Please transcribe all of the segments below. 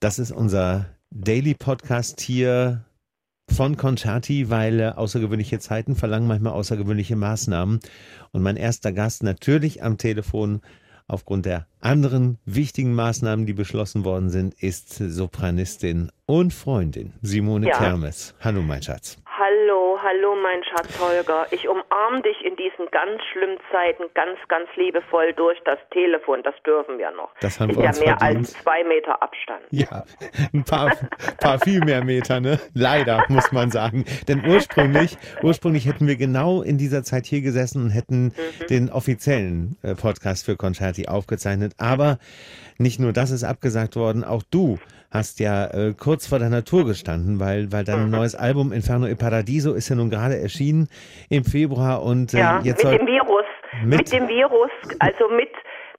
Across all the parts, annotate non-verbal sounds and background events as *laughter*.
Das ist unser Daily Podcast hier von Concerti, weil äh, außergewöhnliche Zeiten verlangen manchmal außergewöhnliche Maßnahmen. Und mein erster Gast natürlich am Telefon aufgrund der anderen wichtigen Maßnahmen, die beschlossen worden sind, ist Sopranistin und Freundin Simone ja. Termes. Hallo, mein Schatz. Hallo, hallo, mein Schatz Holger. Ich umarme dich in diesen ganz schlimmen Zeiten ganz, ganz liebevoll durch das Telefon. Das dürfen wir noch. Das haben ist wir uns ja mehr verdient. als zwei Meter Abstand. Ja, ein paar, paar viel mehr Meter, ne? Leider, muss man sagen. Denn ursprünglich, ursprünglich hätten wir genau in dieser Zeit hier gesessen und hätten mhm. den offiziellen äh, Podcast für Concerti aufgezeichnet. Aber nicht nur das ist abgesagt worden, auch du hast ja äh, kurz vor deiner Tour gestanden, weil, weil dein mhm. neues Album Inferno e Paradiso ist ja nun gerade erschienen im Februar und äh, ja, jetzt mit dem Virus. Mit, mit dem Virus, also mit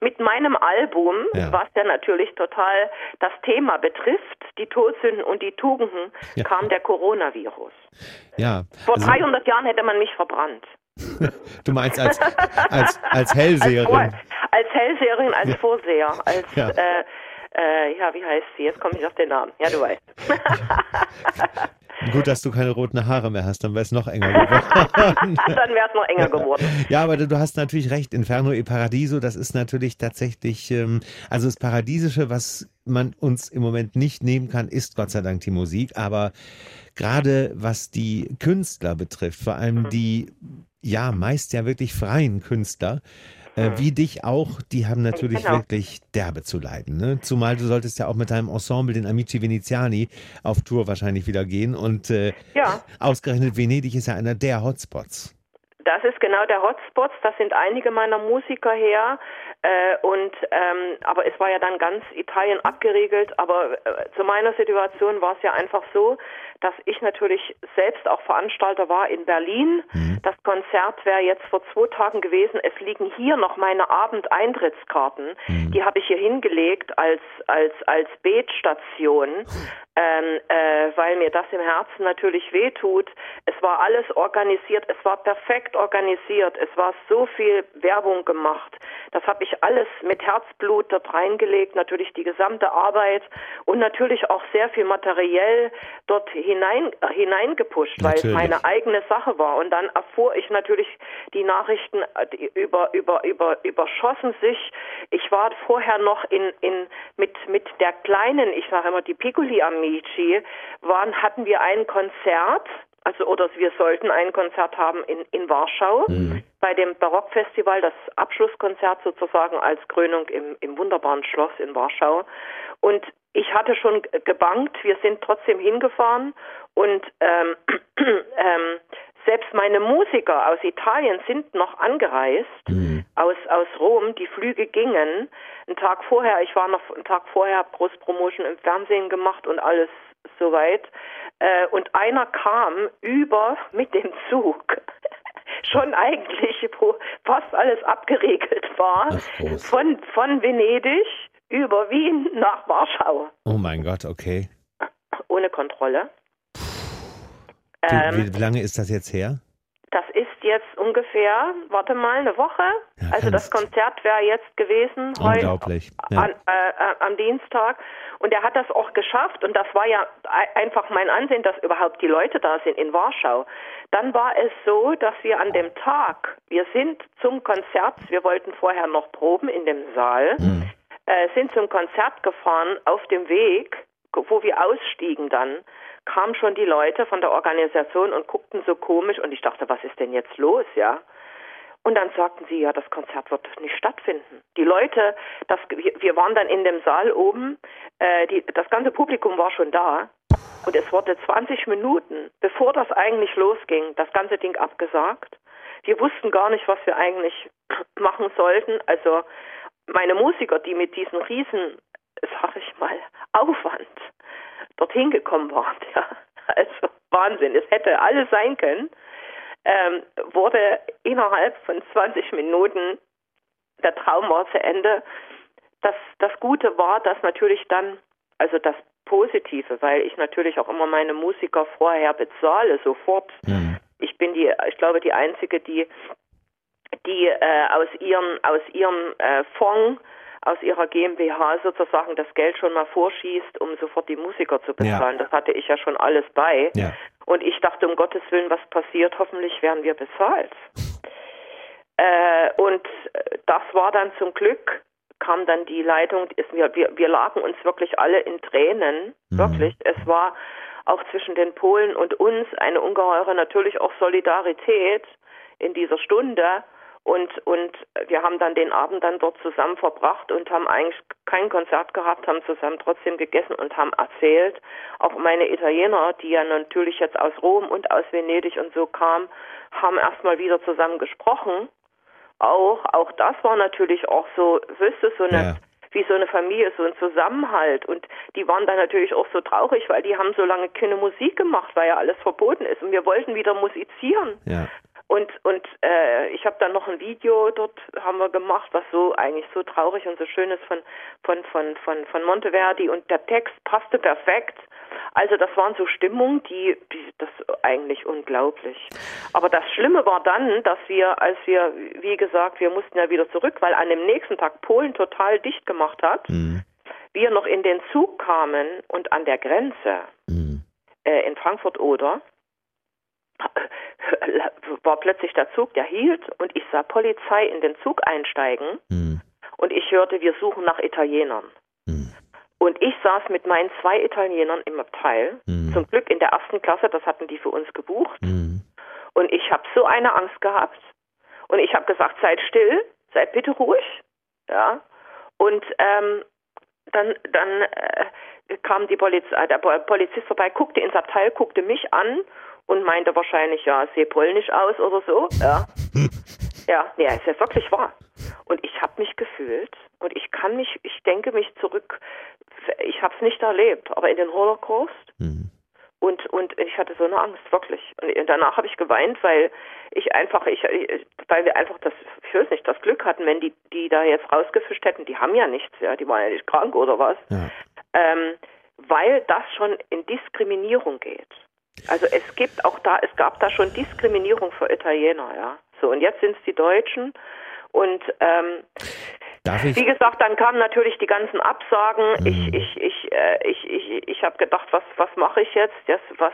mit meinem Album, ja. was ja natürlich total das Thema betrifft, die Todsünden und die Tugenden, ja. kam der Coronavirus. Ja. Vor also, 300 Jahren hätte man mich verbrannt. *laughs* du meinst als, als, als Hellseherin? Als, als Hellseherin, als Vorseher, als ja. Äh, äh, ja, wie heißt sie? Jetzt komme ich auf den Namen. Ja, du weißt. Gut, dass du keine roten Haare mehr hast, dann wäre es noch enger geworden. *laughs* dann wäre es noch enger geworden. Ja, aber du hast natürlich recht. Inferno e Paradiso, das ist natürlich tatsächlich, ähm, also das Paradiesische, was man uns im Moment nicht nehmen kann, ist Gott sei Dank die Musik. Aber gerade was die Künstler betrifft, vor allem mhm. die, ja, meist ja wirklich freien Künstler, äh, wie dich auch, die haben natürlich genau. wirklich derbe zu leiden. Ne? Zumal du solltest ja auch mit deinem Ensemble, den Amici Veneziani, auf Tour wahrscheinlich wieder gehen. Und äh, ja. ausgerechnet Venedig ist ja einer der Hotspots. Das ist genau der Hotspot. Da sind einige meiner Musiker her. Äh, und ähm, aber es war ja dann ganz Italien abgeriegelt. Aber äh, zu meiner Situation war es ja einfach so, dass ich natürlich selbst auch Veranstalter war in Berlin. Mhm. Das Konzert wäre jetzt vor zwei Tagen gewesen. Es liegen hier noch meine Abendeintrittskarten. Mhm. Die habe ich hier hingelegt als als als Betstation, ähm, äh, weil mir das im Herzen natürlich wehtut. Es war alles organisiert. Es war perfekt organisiert. Es war so viel Werbung gemacht. Das habe ich alles mit Herzblut dort reingelegt. Natürlich die gesamte Arbeit und natürlich auch sehr viel materiell dort hinein, äh, hineingepusht, weil es meine eigene Sache war. Und dann erfuhr ich natürlich die Nachrichten äh, die über, über, über, überschossen sich. Ich war vorher noch in, in, mit, mit der kleinen, ich sage immer die Piccoli Amici, waren, hatten wir ein Konzert, also oder wir sollten ein Konzert haben in, in Warschau mhm. bei dem Barockfestival, das Abschlusskonzert sozusagen als Krönung im, im wunderbaren Schloss in Warschau. Und ich hatte schon gebankt, wir sind trotzdem hingefahren und ähm, *clears throat* ähm, selbst meine Musiker aus Italien sind noch angereist, mhm. aus, aus Rom, die Flüge gingen. Einen Tag vorher, ich war noch einen Tag vorher Großpromotion im Fernsehen gemacht und alles soweit. Äh, und einer kam über *laughs* mit dem Zug. *laughs* Schon eigentlich, wo fast alles abgeregelt war, von, von Venedig über Wien nach Warschau. Oh mein Gott, okay. Ohne Kontrolle. Wie, ähm, wie, lange ist das jetzt her? Das ist jetzt ungefähr, warte mal, eine Woche. Ja, also das Konzert wäre jetzt gewesen Unglaublich. heute ja. an, äh, äh, am Dienstag. Und er hat das auch geschafft. Und das war ja einfach mein Ansehen, dass überhaupt die Leute da sind in Warschau. Dann war es so, dass wir an dem Tag, wir sind zum Konzert, wir wollten vorher noch proben in dem Saal. Mhm äh, sind zum Konzert gefahren. Auf dem Weg, wo wir ausstiegen dann, kamen schon die Leute von der Organisation und guckten so komisch und ich dachte, was ist denn jetzt los, ja? Und dann sagten sie, ja, das Konzert wird nicht stattfinden. Die Leute, das, wir waren dann in dem Saal oben, äh, die, das ganze Publikum war schon da und es wurde 20 Minuten, bevor das eigentlich losging, das ganze Ding abgesagt. Wir wussten gar nicht, was wir eigentlich *clears throat* machen sollten. Also meine Musiker, die mit diesem riesen, sag ich mal, Aufwand dorthin gekommen waren, *laughs* ja, also Wahnsinn, es hätte alles sein können, ähm, wurde innerhalb von 20 Minuten, der Traum war zu Ende. Das, das Gute war, dass natürlich dann, also das Positive, weil ich natürlich auch immer meine Musiker vorher bezahle, sofort. Mhm. Ich bin die, ich glaube, die einzige, die die äh, aus ihrem aus ihrem äh, Fonds aus ihrer GmbH sozusagen das Geld schon mal vorschießt, um sofort die Musiker zu bezahlen. Ja. Das hatte ich ja schon alles bei. Ja. Und ich dachte, um Gottes Willen, was passiert? Hoffentlich werden wir bezahlt. Äh, und das war dann zum Glück, kam dann die Leitung, ist, wir, wir, wir lagen uns wirklich alle in Tränen, mhm. wirklich. Es war auch zwischen den Polen und uns eine ungeheure natürlich auch Solidarität in dieser Stunde. Und, und wir haben dann den Abend dann dort zusammen verbracht und haben eigentlich kein Konzert gehabt, haben zusammen trotzdem gegessen und haben erzählt. Auch meine Italiener, die ja natürlich jetzt aus Rom und aus Venedig und so kamen, haben erstmal wieder zusammen gesprochen. Auch, auch das war natürlich auch so, du, so eine, ja. wie so eine Familie, so ein Zusammenhalt. Und die waren dann natürlich auch so traurig, weil die haben so lange keine Musik gemacht, weil ja alles verboten ist. Und wir wollten wieder musizieren. Ja. Und, und äh, ich habe dann noch ein Video dort haben wir gemacht, was so eigentlich so traurig und so schön ist von, von, von, von, von Monteverdi und der Text passte perfekt. Also das waren so Stimmungen, die, die das eigentlich unglaublich. Aber das Schlimme war dann, dass wir, als wir, wie gesagt, wir mussten ja wieder zurück, weil an dem nächsten Tag Polen total dicht gemacht hat, mhm. wir noch in den Zug kamen und an der Grenze mhm. äh, in Frankfurt oder war plötzlich der Zug, der hielt und ich sah Polizei in den Zug einsteigen mhm. und ich hörte, wir suchen nach Italienern. Mhm. Und ich saß mit meinen zwei Italienern im Abteil, mhm. zum Glück in der ersten Klasse, das hatten die für uns gebucht. Mhm. Und ich habe so eine Angst gehabt. Und ich habe gesagt, seid still, seid bitte ruhig. Ja. Und ähm, dann, dann äh, kam die Poliz äh, der Polizist vorbei, guckte ins Abteil, guckte mich an und meinte wahrscheinlich, ja, sehe polnisch aus oder so. Ja, *laughs* ja, nee, ist ja wirklich wahr. Und ich habe mich gefühlt und ich kann mich, ich denke mich zurück, ich habe es nicht erlebt, aber in den Holocaust mhm. und und ich hatte so eine Angst wirklich. Und danach habe ich geweint, weil ich einfach, ich, weil wir einfach das, ich weiß nicht, das Glück hatten, wenn die die da jetzt rausgefischt hätten, die haben ja nichts, ja, die waren ja nicht krank oder was, ja. ähm, weil das schon in Diskriminierung geht. Also es gibt auch da, es gab da schon Diskriminierung für Italiener, ja. So, und jetzt sind es die Deutschen. Und ähm? Wie gesagt, dann kamen natürlich die ganzen Absagen. Mhm. Ich, ich, ich, äh, ich, ich, ich habe gedacht, was, was mache ich jetzt? Das, was,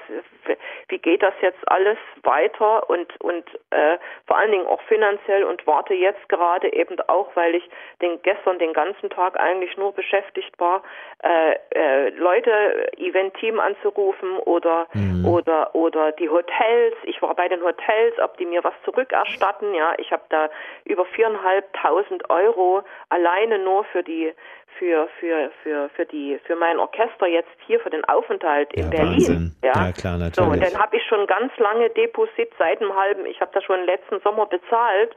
wie geht das jetzt alles weiter? Und, und äh, vor allen Dingen auch finanziell und warte jetzt gerade eben auch, weil ich den gestern den ganzen Tag eigentlich nur beschäftigt war, äh, äh, Leute, Event-Team anzurufen oder mhm. oder oder die Hotels. Ich war bei den Hotels, ob die mir was zurückerstatten. Ja, ich habe da über viereinhalbtausend Euro alleine nur für die für für für für die für mein Orchester jetzt hier für den Aufenthalt in ja, Berlin. Wahnsinn. Ja. ja klar natürlich. So und dann habe ich schon ganz lange Deposit seit einem halben. Ich habe das schon letzten Sommer bezahlt,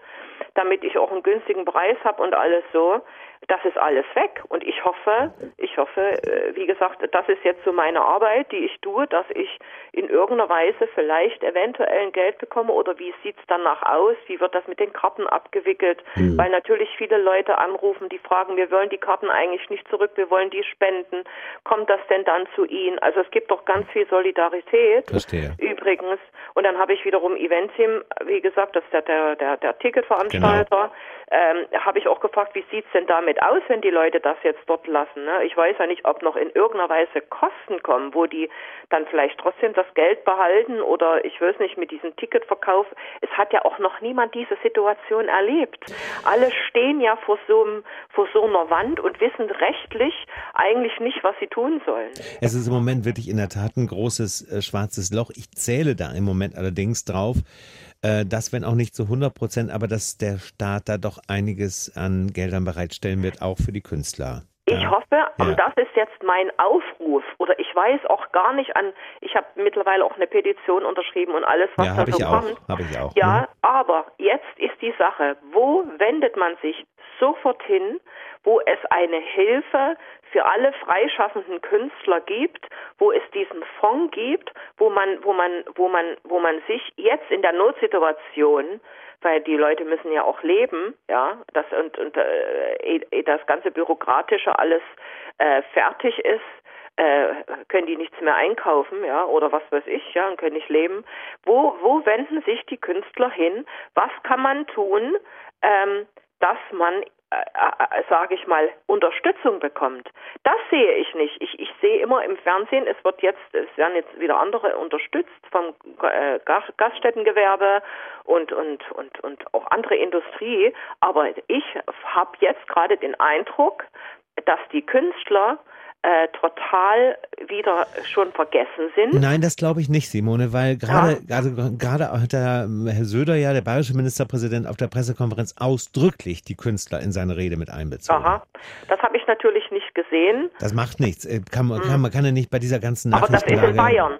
damit ich auch einen günstigen Preis habe und alles so das ist alles weg. Und ich hoffe, ich hoffe, äh, wie gesagt, das ist jetzt so meine Arbeit, die ich tue, dass ich in irgendeiner Weise vielleicht eventuell ein Geld bekomme oder wie sieht es danach aus? Wie wird das mit den Karten abgewickelt? Mhm. Weil natürlich viele Leute anrufen, die fragen, wir wollen die Karten eigentlich nicht zurück, wir wollen die spenden. Kommt das denn dann zu Ihnen? Also es gibt doch ganz viel Solidarität. Verstehe. Übrigens. Und dann habe ich wiederum Eventim, wie gesagt, das ist der, der, der, der Ticketveranstalter. Genau ähm, habe ich auch gefragt, wie sieht's denn damit aus, wenn die Leute das jetzt dort lassen? Ne? Ich weiß ja nicht, ob noch in irgendeiner Weise Kosten kommen, wo die dann vielleicht trotzdem das Geld behalten oder ich weiß nicht, mit diesem Ticketverkauf. Es hat ja auch noch niemand diese Situation erlebt. Alle stehen ja vor so, einem, vor so einer Wand und wissen rechtlich eigentlich nicht, was sie tun sollen. Es ist im Moment wirklich in der Tat ein großes äh, schwarzes Loch. Ich zähle da im Moment allerdings drauf, äh, dass, wenn auch nicht zu 100 Prozent, aber dass der Staat da doch einiges an Geldern bereitstellen wird, auch für die Künstler. Ich ja. hoffe, und das ist jetzt mein Aufruf, oder ich weiß auch gar nicht an, ich habe mittlerweile auch eine Petition unterschrieben und alles, was ja, da so kommt. Habe ich auch. Ja, mhm. aber jetzt ist die Sache, wo wendet man sich sofort hin, wo es eine Hilfe für alle freischaffenden Künstler gibt, wo es diesen Fonds gibt, wo man, wo man, wo man, wo man sich jetzt in der Notsituation, weil die Leute müssen ja auch leben, ja, das und, und äh, das ganze bürokratische alles äh, fertig ist, äh, können die nichts mehr einkaufen, ja, oder was weiß ich, ja, und können nicht leben. Wo, wo wenden sich die Künstler hin? Was kann man tun, ähm, dass man äh, äh, sage ich mal, Unterstützung bekommt. Das sehe ich nicht. Ich, ich sehe immer im Fernsehen, es wird jetzt, es werden jetzt wieder andere unterstützt vom äh, Gaststättengewerbe und, und, und, und auch andere Industrie. Aber ich habe jetzt gerade den Eindruck, dass die Künstler äh, total wieder schon vergessen sind. Nein, das glaube ich nicht, Simone, weil gerade ja. also gerade hat der Herr Söder ja, der bayerische Ministerpräsident, auf der Pressekonferenz ausdrücklich die Künstler in seine Rede mit einbezogen. Aha, das habe ich natürlich nicht gesehen. Das macht nichts. Äh, kann, man, kann, man kann ja nicht bei dieser ganzen Aber das ist in Bayern.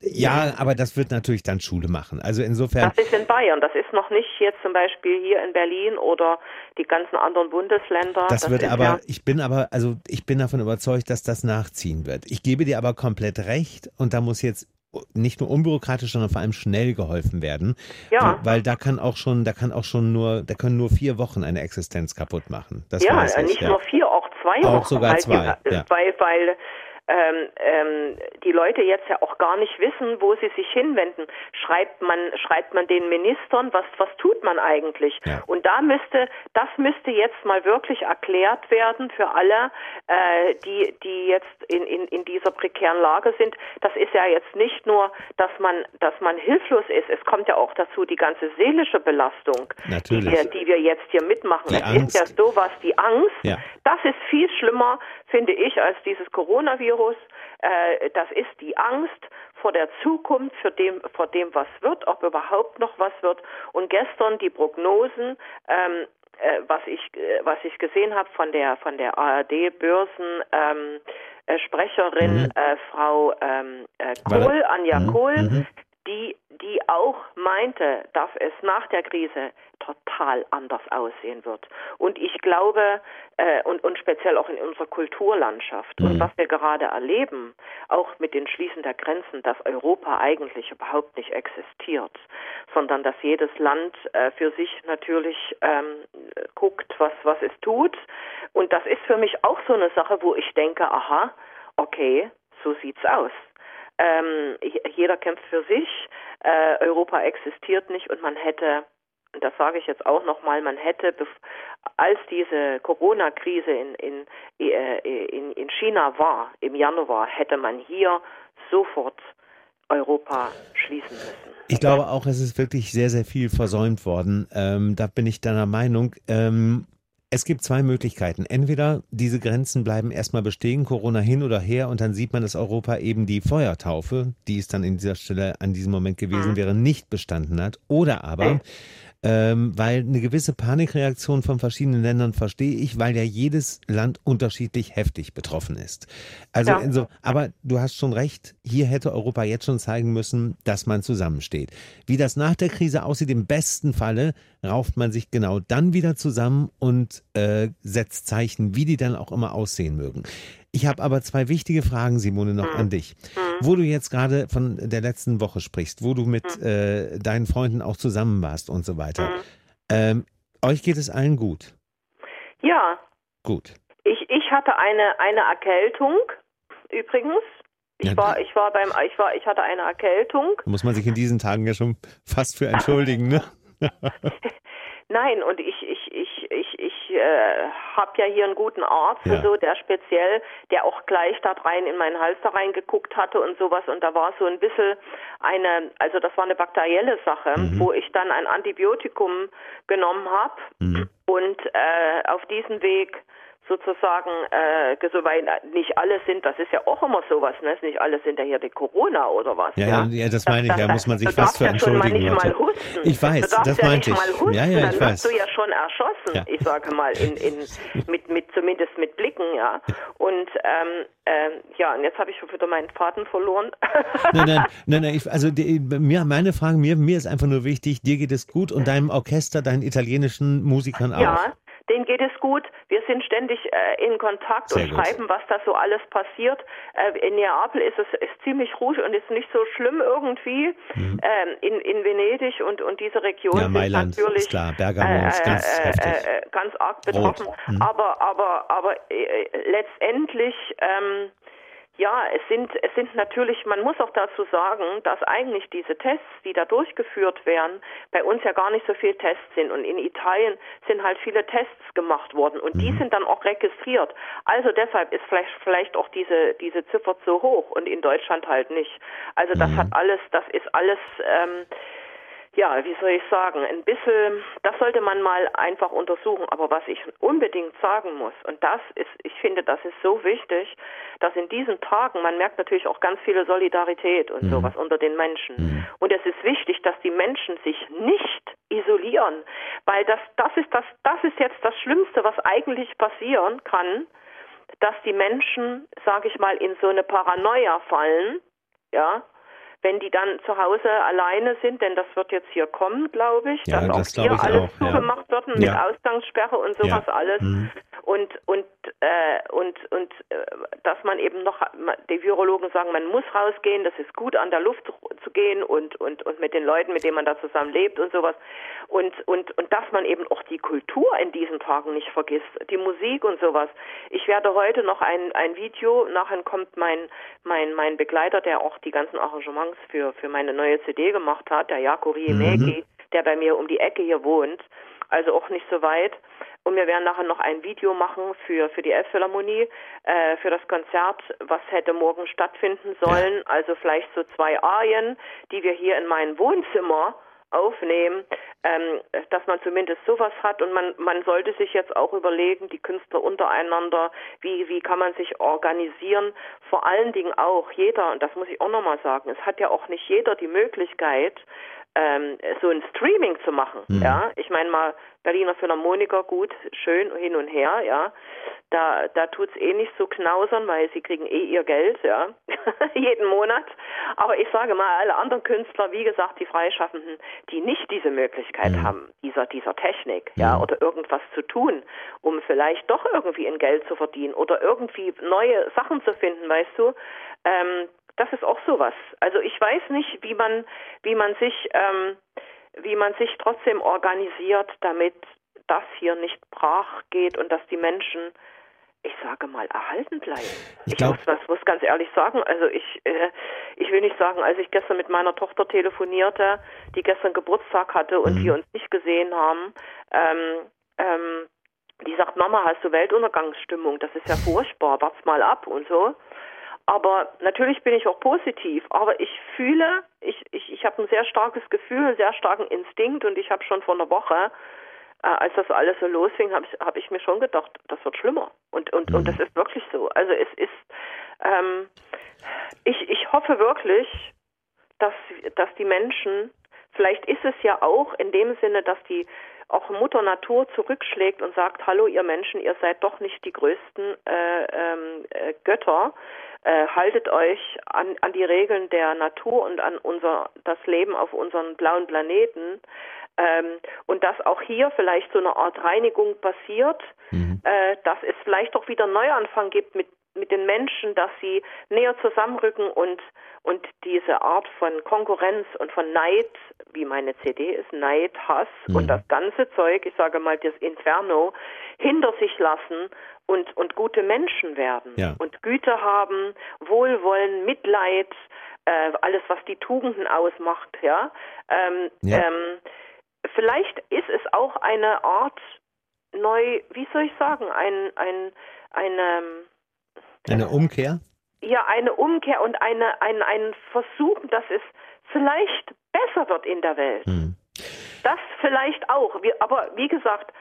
Ja, aber das wird natürlich dann Schule machen. Also insofern. Das ist in Bayern. Das ist noch nicht jetzt zum Beispiel hier in Berlin oder die ganzen anderen Bundesländer. Das, das wird aber, ja ich bin aber, also ich bin davon überzeugt, dass das nachziehen wird. Ich gebe dir aber komplett recht und da muss jetzt nicht nur unbürokratisch, sondern vor allem schnell geholfen werden. Ja. Weil da kann auch schon, da kann auch schon nur, da können nur vier Wochen eine Existenz kaputt machen. Das ja, nicht ja. nur vier, auch zwei auch Wochen. Auch sogar zwei. Die, ja. Weil, weil ähm, ähm, die Leute jetzt ja auch gar nicht wissen, wo sie sich hinwenden. Schreibt man, schreibt man den Ministern, was, was tut man eigentlich? Ja. Und da müsste, das müsste jetzt mal wirklich erklärt werden für alle, äh, die, die jetzt in, in, in dieser prekären Lage sind. Das ist ja jetzt nicht nur, dass man, dass man hilflos ist. Es kommt ja auch dazu die ganze seelische Belastung, die wir, die wir jetzt hier mitmachen. Die es Angst. ist ja sowas, die Angst. Ja. Das ist viel schlimmer, finde ich, als dieses Coronavirus. Äh, das ist die Angst vor der Zukunft, vor dem, vor dem, was wird, ob überhaupt noch was wird. Und gestern die Prognosen, ähm, äh, was ich äh, was ich gesehen habe von der von der ARD Börsen ähm, äh, Sprecherin mhm. äh, Frau ähm, äh, Kohl, Anja mhm. Kohl, mhm. Meinte, dass es nach der Krise total anders aussehen wird. Und ich glaube, äh, und, und speziell auch in unserer Kulturlandschaft mhm. und was wir gerade erleben, auch mit den Schließen der Grenzen, dass Europa eigentlich überhaupt nicht existiert, sondern dass jedes Land äh, für sich natürlich ähm, guckt, was, was es tut. Und das ist für mich auch so eine Sache, wo ich denke, aha, okay, so sieht's aus. Ähm, jeder kämpft für sich, äh, Europa existiert nicht und man hätte das sage ich jetzt auch nochmal, man hätte, als diese Corona-Krise in, in, äh, in, in China war, im Januar, hätte man hier sofort Europa schließen müssen. Ich glaube auch, es ist wirklich sehr, sehr viel versäumt worden. Ähm, da bin ich deiner Meinung. Ähm, es gibt zwei Möglichkeiten. Entweder diese Grenzen bleiben erstmal bestehen, Corona hin oder her, und dann sieht man, dass Europa eben die Feuertaufe, die es dann in dieser Stelle an diesem Moment gewesen mhm. wäre, nicht bestanden hat. Oder aber ähm, weil eine gewisse Panikreaktion von verschiedenen Ländern verstehe ich, weil ja jedes Land unterschiedlich heftig betroffen ist. Also, ja. so, aber du hast schon recht, hier hätte Europa jetzt schon zeigen müssen, dass man zusammensteht. Wie das nach der Krise aussieht, im besten Falle rauft man sich genau dann wieder zusammen und äh, setzt Zeichen, wie die dann auch immer aussehen mögen. Ich habe aber zwei wichtige Fragen, Simone, noch mhm. an dich. Wo du jetzt gerade von der letzten Woche sprichst, wo du mit mhm. äh, deinen Freunden auch zusammen warst und so weiter. Mhm. Ähm, euch geht es allen gut? Ja. Gut. Ich, ich hatte eine, eine Erkältung, übrigens. Ich ja. war, ich war beim, ich war, ich hatte eine Erkältung. Muss man sich in diesen Tagen ja schon fast für entschuldigen, ne? *laughs* *laughs* Nein, und ich, ich äh, habe ja hier einen guten Arzt, ja. so, der speziell, der auch gleich da rein in meinen Hals da reingeguckt hatte und sowas. Und da war so ein bisschen eine, also das war eine bakterielle Sache, mhm. wo ich dann ein Antibiotikum genommen habe mhm. und äh, auf diesem Weg sozusagen, äh, so, weil nicht alle sind, das ist ja auch immer sowas, ne? Nicht alle sind ja hier die Corona oder was. Ja, ja, ja das meine ich, ja, muss man sich fast für ja entschuldigen. Schon mal husten. Ich weiß, das ja meinte ich. Husten, ja, ja, ich dann weiß. du ja schon erschossen, ja. ich sage mal, in, in, mit, mit, zumindest mit Blicken, ja. Und ähm, ähm, ja, und jetzt habe ich schon wieder meinen Faden verloren. *laughs* nein, nein, nein, nein ich, also die, mir, meine Frage, mir, mir ist einfach nur wichtig, dir geht es gut und deinem Orchester, deinen italienischen Musikern auch. Ja, denen geht es gut. Wir sind ständig äh, in Kontakt Sehr und gut. schreiben, was da so alles passiert. Äh, in Neapel ist es ist ziemlich ruhig und ist nicht so schlimm irgendwie. Mhm. Ähm, in, in Venedig und, und diese Region ja, Mailand, sind natürlich ist klar. Bergamo ist ganz, äh, äh, äh, ganz arg betroffen. Mhm. Aber, aber, aber äh, letztendlich ähm, Ja, es sind, es sind natürlich, man muss auch dazu sagen, dass eigentlich diese Tests, die da durchgeführt werden, bei uns ja gar nicht so viele Tests sind. Und in Italien sind halt viele Tests gemacht worden und mhm. die sind dann auch registriert. Also deshalb ist vielleicht, vielleicht auch diese, diese Ziffer zu hoch und in Deutschland halt nicht. Also das mhm. hat alles, das ist alles, ähm, ja, wie soll ich sagen, ein bisschen, das sollte man mal einfach untersuchen. Aber was ich unbedingt sagen muss, und das ist, ich finde, das ist so wichtig, dass in diesen Tagen, man merkt natürlich auch ganz viele Solidarität und mhm. sowas unter den Menschen. Mhm. Und es ist wichtig, dass die Menschen sich nicht isolieren, weil das, das ist das, das ist jetzt das Schlimmste, was eigentlich passieren kann, dass die Menschen, sage ich mal, in so eine Paranoia fallen, ja, wenn die dann zu Hause alleine sind, denn das wird jetzt hier kommen, glaube ich, ja, dass das auch hier alles auch, zugemacht ja. wird mit ja. Ausgangssperre und sowas alles. Mhm. Und und äh, und und äh, dass man eben noch die Virologen sagen, man muss rausgehen, das ist gut an der Luft zu gehen und und und mit den Leuten, mit denen man da zusammen lebt und sowas. Und und und dass man eben auch die Kultur in diesen Tagen nicht vergisst, die Musik und sowas. Ich werde heute noch ein ein Video, nachher kommt mein mein mein Begleiter, der auch die ganzen Arrangements für, für meine neue CD gemacht hat, der Jaco Riemegi, mhm. Der bei mir um die Ecke hier wohnt, also auch nicht so weit. Und wir werden nachher noch ein Video machen für, für die Elbphilharmonie, äh, für das Konzert, was hätte morgen stattfinden sollen. Also vielleicht so zwei Arien, die wir hier in meinem Wohnzimmer aufnehmen, ähm, dass man zumindest sowas hat und man, man sollte sich jetzt auch überlegen, die Künstler untereinander, wie, wie kann man sich organisieren, vor allen Dingen auch jeder, und das muss ich auch nochmal sagen, es hat ja auch nicht jeder die Möglichkeit, ähm, so ein Streaming zu machen. Mhm. Ja, ich meine mal Berliner Philharmoniker, gut, schön hin und her, ja. Da, da tut's eh nicht so knausern, weil sie kriegen eh ihr Geld, ja, *laughs* jeden Monat. Aber ich sage mal, alle anderen Künstler, wie gesagt, die Freischaffenden, die nicht diese Möglichkeit mhm. haben, dieser, dieser Technik, mhm. ja, oder irgendwas zu tun, um vielleicht doch irgendwie ein Geld zu verdienen oder irgendwie neue Sachen zu finden, weißt du, ähm, das ist auch sowas. Also ich weiß nicht, wie man, wie man sich, ähm, wie man sich trotzdem organisiert, damit das hier nicht brach geht und dass die Menschen, ich sage mal, erhalten bleiben. Ich, ich muss, das muss ganz ehrlich sagen. Also ich, äh, ich will nicht sagen, als ich gestern mit meiner Tochter telefonierte, die gestern Geburtstag hatte und mhm. wir uns nicht gesehen haben, ähm, ähm, die sagt, Mama, hast du Weltuntergangsstimmung? Das ist ja furchtbar, wart's mal ab und so. Aber natürlich bin ich auch positiv. Aber ich fühle, ich, ich, ich habe ein sehr starkes Gefühl, einen sehr starken Instinkt und ich habe schon vor einer Woche, äh, als das alles so losfing, habe ich, hab ich mir schon gedacht, das wird schlimmer. Und, und, mhm. und das ist wirklich so. Also es ist, ähm, ich, ich hoffe wirklich, dass, dass die Menschen, vielleicht ist es ja auch in dem Sinne, dass die auch Mutter Natur zurückschlägt und sagt, hallo ihr Menschen, ihr seid doch nicht die größten äh, ähm, äh, Götter, äh, haltet euch an, an die Regeln der Natur und an unser das Leben auf unserem blauen Planeten ähm, und dass auch hier vielleicht so eine Art Reinigung passiert, mhm. äh, dass es vielleicht auch wieder Neuanfang gibt mit mit den Menschen, dass sie näher zusammenrücken und und diese Art von Konkurrenz und von Neid, wie meine CD ist, Neid, Hass mhm. und das ganze Zeug, ich sage mal das Inferno, hinter sich lassen und und gute Menschen werden ja. und Güte haben, Wohlwollen, Mitleid, äh, alles was die Tugenden ausmacht, ja. Ähm, ja. Ähm, vielleicht ist es auch eine Art neu, wie soll ich sagen, ein ein eine eine Umkehr? Ja, eine Umkehr und eine, ein, ein Versuch, dass es vielleicht besser wird in der Welt. Hm. Das vielleicht auch. Aber wie gesagt,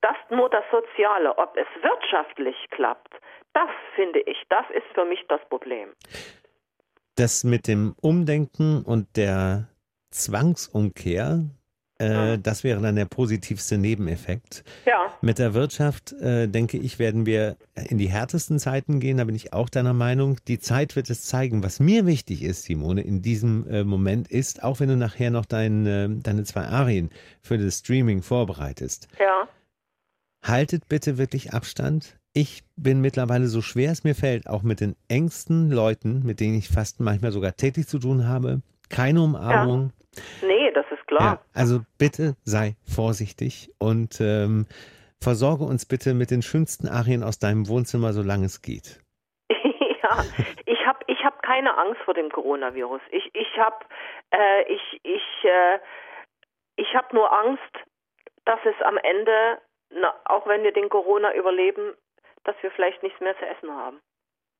das nur das Soziale. Ob es wirtschaftlich klappt, das finde ich, das ist für mich das Problem. Das mit dem Umdenken und der Zwangsumkehr, äh, das wäre dann der positivste Nebeneffekt. Ja. Mit der Wirtschaft, äh, denke ich, werden wir in die härtesten Zeiten gehen. Da bin ich auch deiner Meinung. Die Zeit wird es zeigen. Was mir wichtig ist, Simone, in diesem äh, Moment ist, auch wenn du nachher noch dein, äh, deine zwei Arien für das Streaming vorbereitest. Ja. Haltet bitte wirklich Abstand. Ich bin mittlerweile so schwer es mir fällt, auch mit den engsten Leuten, mit denen ich fast manchmal sogar täglich zu tun habe. Keine Umarmung. Ja. Nee, das ist klar. Ja, also bitte sei vorsichtig und ähm, versorge uns bitte mit den schönsten Arien aus deinem Wohnzimmer, solange es geht. *laughs* ja, ich keine Angst vor dem Coronavirus. Ich, ich habe äh, ich, ich, äh, ich hab nur Angst, dass es am Ende, na, auch wenn wir den Corona überleben, dass wir vielleicht nichts mehr zu essen haben.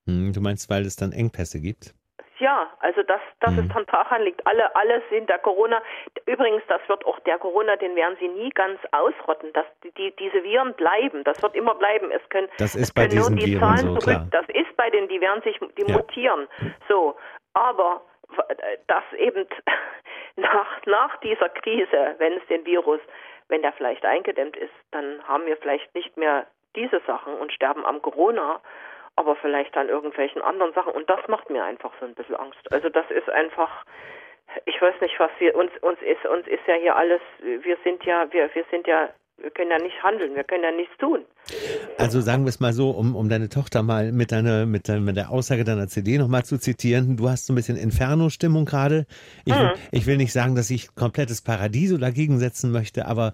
Hm, du meinst, weil es dann Engpässe gibt? Ja, also dass, dass mhm. es dann daran liegt. Alle, alle sind der Corona. Übrigens, das wird auch der Corona, den werden sie nie ganz ausrotten. Dass die, die diese Viren bleiben. Das wird immer bleiben. Es können, das ist bei diesen die Viren Zahlen so, zurück. Klar. Das ist bei denen, die werden sich, die ja. mutieren. So, aber dass eben *laughs* nach, nach dieser Krise, wenn es den Virus, wenn der vielleicht eingedämmt ist, dann haben wir vielleicht nicht mehr diese Sachen und sterben am Corona, aber vielleicht an irgendwelchen anderen Sachen. Und das macht mir einfach so ein bisschen Angst. Also das ist einfach, ich weiß nicht, was wir uns uns ist uns ist ja hier alles. Wir sind ja wir wir sind ja wir können ja nicht handeln, wir können ja nichts tun. Also sagen wir es mal so, um, um deine Tochter mal mit deiner, mit, deiner, mit der Aussage deiner CD nochmal zu zitieren. Du hast so ein bisschen Inferno-Stimmung gerade. Ich, mhm. ich will nicht sagen, dass ich komplettes Paradiso dagegen setzen möchte, aber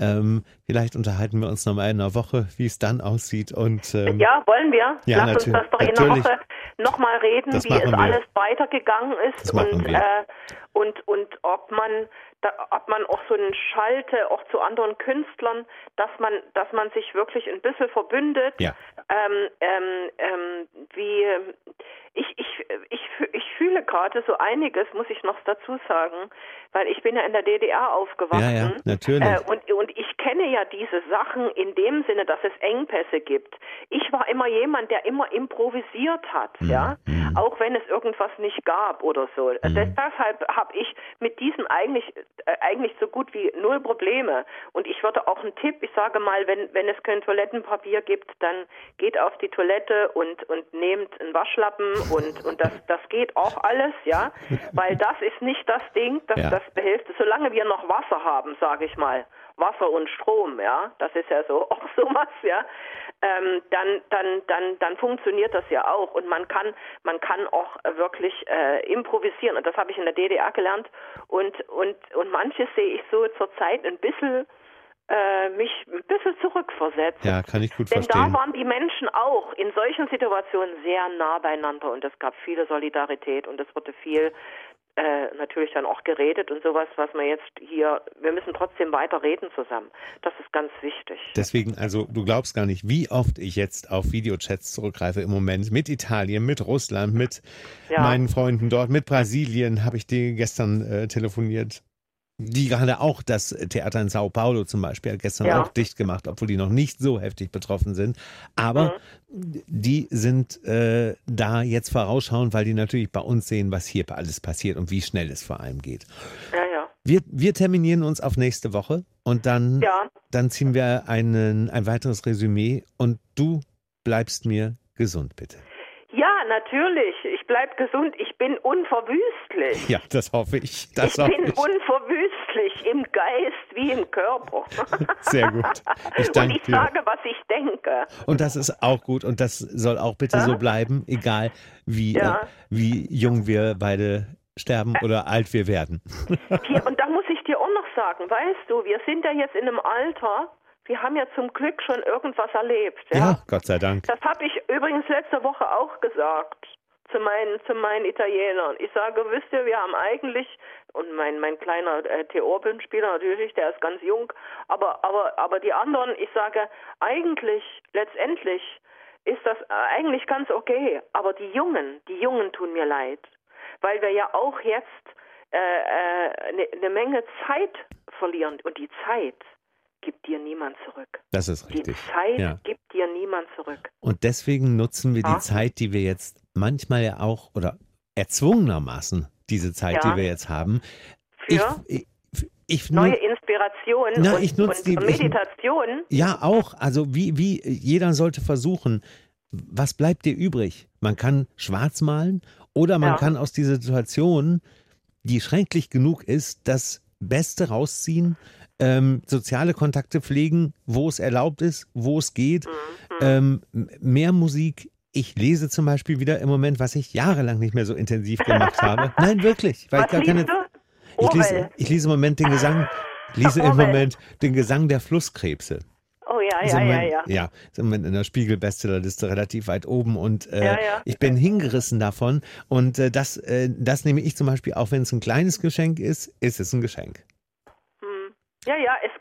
ähm, vielleicht unterhalten wir uns nochmal in einer Woche, wie es dann aussieht. Und, ähm, ja, wollen wir. Ja, Lass uns das doch in einer Woche nochmal reden, wie es wir. alles weitergegangen ist und, äh, und, und ob man da, ob man auch so einen Schalte auch zu anderen Künstlern, dass man, dass man sich wirklich ein bisschen verbündet. Ja. Ähm, ähm, ähm, wie ich, ich, ich, ich fühle gerade so einiges, muss ich noch dazu sagen, weil ich bin ja in der DDR aufgewachsen. Ja, ja, natürlich. Äh, und, und ich kenne ja diese Sachen in dem Sinne, dass es Engpässe gibt. Ich war immer jemand, der immer improvisiert hat, mhm. ja, mhm. auch wenn es irgendwas nicht gab oder so. Mhm. Deshalb habe ich mit diesen eigentlich äh, eigentlich so gut wie null Probleme. Und ich würde auch einen Tipp, ich sage mal, wenn wenn es kein Toilettenpapier gibt, dann geht auf die Toilette und und nehmt einen Waschlappen und und das das geht auch alles, ja, *laughs* weil das ist nicht das Ding, das ja. das behilft. Solange wir noch Wasser haben, sage ich mal, Wasser und Strom, ja, das ist ja so *laughs* auch sowas, ja, ähm, dann, dann, dann, dann funktioniert das ja auch und man kann, man kann auch wirklich äh, improvisieren und das habe ich in der DDR gelernt und und und manches sehe ich so zurzeit ein bisschen äh, mich ein bisschen zurückversetzt. Ja, kann ich gut Denn verstehen. Denn da waren die Menschen auch in solchen Situationen sehr nah beieinander und es gab viele Solidarität und es wurde viel äh, natürlich dann auch geredet und sowas, was man jetzt hier, wir müssen trotzdem weiter reden zusammen. Das ist ganz wichtig. Deswegen, also du glaubst gar nicht, wie oft ich jetzt auf Videochats zurückgreife im Moment mit Italien, mit Russland, mit ja. meinen Freunden dort, mit Brasilien habe ich dir gestern äh, telefoniert die gerade auch das Theater in Sao Paulo zum Beispiel hat gestern ja. auch dicht gemacht, obwohl die noch nicht so heftig betroffen sind. Aber mhm. die sind äh, da jetzt vorausschauend, weil die natürlich bei uns sehen, was hier alles passiert und wie schnell es vor allem geht. Ja, ja. Wir, wir terminieren uns auf nächste Woche und dann, ja. dann ziehen wir einen, ein weiteres Resümee und du bleibst mir gesund, bitte. Ja, natürlich. Ich bleibe gesund. Ich bin unverwüstlich. Ja, das hoffe ich. Das ich bin ich. unverwüstlich im Geist wie im Körper. *laughs* Sehr gut. Ich danke Und ich sage, was ich denke. Und das ist auch gut. Und das soll auch bitte ja? so bleiben, egal wie, ja. äh, wie jung wir beide sterben oder alt wir werden. *laughs* und da muss ich dir auch noch sagen, weißt du, wir sind ja jetzt in einem Alter, wir haben ja zum Glück schon irgendwas erlebt. Ja, ja Gott sei Dank. Das habe ich übrigens letzte Woche auch gesagt zu meinen, zu meinen Italienern. Ich sage, wisst ihr, wir haben eigentlich, und mein, mein kleiner äh, Theorbenspieler natürlich, der ist ganz jung, aber, aber, aber die anderen, ich sage, eigentlich, letztendlich ist das eigentlich ganz okay. Aber die Jungen, die Jungen tun mir leid, weil wir ja auch jetzt eine äh, äh, ne, ne Menge Zeit verlieren. Und die Zeit, gibt dir niemand zurück. Das ist richtig. Die Zeit ja. gibt dir niemand zurück. Und deswegen nutzen wir die Zeit, die wir jetzt manchmal ja auch oder erzwungenermaßen diese Zeit, ja. die wir jetzt haben. Für ich, ich, ich neue Inspiration na, und, ich nutze die, Meditation. Ich, ja, auch. Also wie, wie jeder sollte versuchen, was bleibt dir übrig? Man kann schwarz malen oder man kann aus dieser Situation, die schrecklich genug ist, das Beste rausziehen, ähm, soziale Kontakte pflegen, wo es erlaubt ist, wo es geht, mhm. ähm, mehr Musik. Ich lese zum Beispiel wieder im Moment, was ich jahrelang nicht mehr so intensiv gemacht habe. *laughs* Nein, wirklich. Weil was ich, gar keine, ich, lese, ich lese im Moment den Gesang, lese im Moment den Gesang der Flusskrebse. Oh ja. ja, ist ja, ja, Moment, ja. ist im Moment in der Spiegel-Bestsellerliste relativ weit oben und äh, Ja, ja. ich bin hingerissen davon. Und äh, das, äh, das nehme ich zum Beispiel, auch wenn es ein kleines Geschenk ist, ist es ein Geschenk. Hm. Ja, ja, es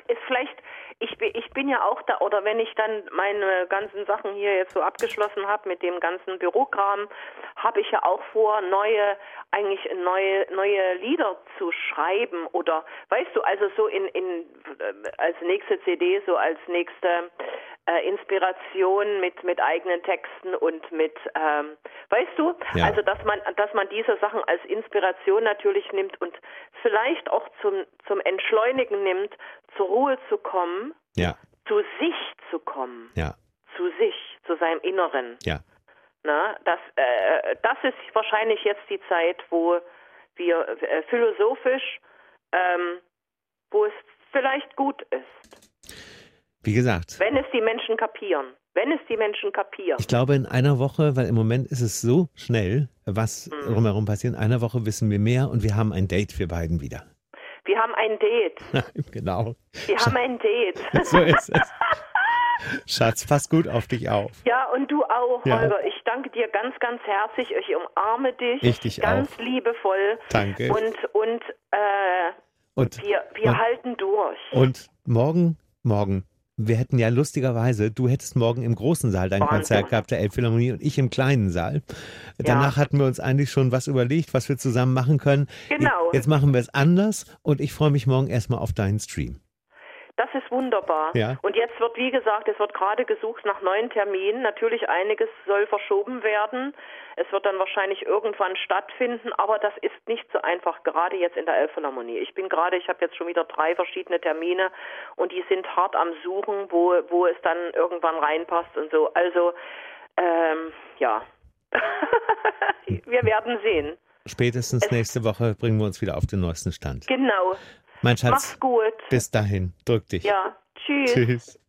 ich bin, ich bin ja auch da, oder wenn ich dann meine ganzen Sachen hier jetzt so abgeschlossen habe mit dem ganzen Bürokram, habe ich ja auch vor, neue, eigentlich neue, neue Lieder zu schreiben oder, weißt du, also so in, in, äh, als nächste CD, so als nächste äh, Inspiration mit, mit eigenen Texten und mit, ähm, weißt du, Ja. also dass man, dass man diese Sachen als Inspiration natürlich nimmt und vielleicht auch zum, zum Entschleunigen nimmt, zur Ruhe zu kommen, Ja, zu sich zu kommen, ja, zu sich, zu seinem Inneren. ja. Na, das, äh, das ist wahrscheinlich jetzt die Zeit, wo wir äh, philosophisch, ähm, wo es vielleicht gut ist, Wie gesagt, wenn es die Menschen kapieren. Wenn es die Menschen kapieren. ich glaube in einer Woche, weil im Moment ist es so schnell, was Mhm. drumherum passiert, in einer Woche wissen wir mehr und wir haben ein Date für beiden wieder. Wir haben ein Date. *laughs* genau. Wir haben ein Date. *laughs* So ist es. *laughs* Schatz, pass gut auf dich auf. Ja, und du auch, Ja. Holger. Ich danke dir ganz, ganz herzlich. Ich umarme dich. Ich dich ganz auch. liebevoll. Danke. Und, und äh, Und, wir, wir und, halten durch. und morgen, morgen, wir hätten ja lustigerweise, du hättest morgen im großen Saal dein Wahnsinn. Konzert gehabt, der Elbphilharmonie, und ich im kleinen Saal. Danach hatten wir uns eigentlich schon was überlegt, was wir zusammen machen können. Genau. Jetzt machen wir es anders und ich freue mich morgen erstmal auf deinen Stream. Ist wunderbar. Ja. Und jetzt wird, wie gesagt, es wird gerade gesucht nach neuen Terminen. Natürlich einiges soll verschoben werden. Es wird dann wahrscheinlich irgendwann stattfinden, aber das ist nicht so einfach, gerade jetzt in der Elbphilharmonie. Ich bin gerade, ich habe jetzt schon wieder drei verschiedene Termine und die sind hart am Suchen, wo, wo es dann irgendwann reinpasst und so. Also, ähm, ja. *laughs* wir werden sehen. Spätestens nächste Woche bringen wir uns wieder auf den neuesten Stand. Genau. Mein Schatz, Mach's gut. bis dahin, drück dich. Ja. Tschüss. Tschüss.